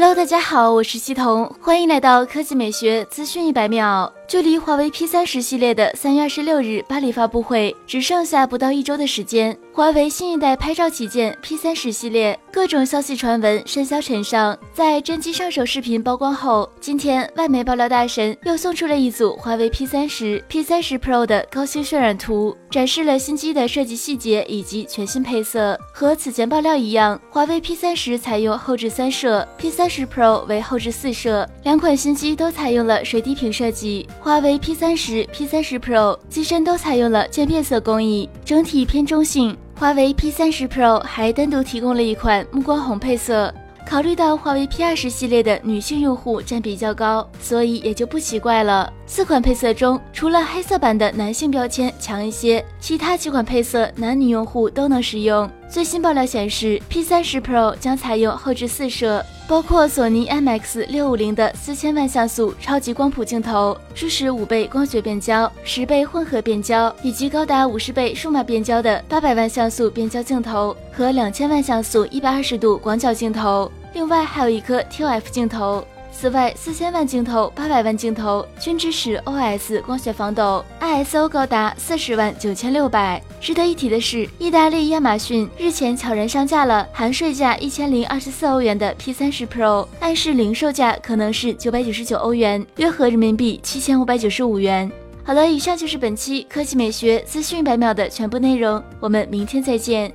Hello，大家好，我是西彤，欢迎来到科技美学资讯一百秒。距离华为 P 三十系列的三月二十六日巴黎发布会只剩下不到一周的时间，华为新一代拍照旗舰 P 三十系列各种消息传闻甚嚣尘上。在真机上手视频曝光后，今天外媒爆料大神又送出了一组华为 P 三十、P 三十 Pro 的高清渲染图，展示了新机的设计细节以及全新配色。和此前爆料一样，华为 P 三十采用后置三摄，P 三十 Pro 为后置四摄，两款新机都采用了水滴屏设计。华为 P 三十、P 三十 Pro 机身都采用了渐变色工艺，整体偏中性。华为 P 三十 Pro 还单独提供了一款暮光红配色。考虑到华为 P 二十系列的女性用户占比较高，所以也就不奇怪了。四款配色中，除了黑色版的男性标签强一些，其他几款配色男女用户都能使用。最新爆料显示，P 三十 Pro 将采用后置四摄，包括索尼 IMX 六五零的四千万像素超级光谱镜头，支持五倍光学变焦、十倍混合变焦，以及高达五十倍数码变焦的八百万像素变焦镜头和两千万像素一百二十度广角镜头。另外还有一颗 ToF 镜头。此外，四千万镜头、八百万镜头均支持 OS 光学防抖，ISO 高达四十万九千六百。值得一提的是，意大利亚马逊日前悄然上架了含税价一千零二十四欧元的 P 三十 Pro，暗示零售价可能是九百九十九欧元，约合人民币七千五百九十五元。好了，以上就是本期科技美学资讯百秒的全部内容，我们明天再见。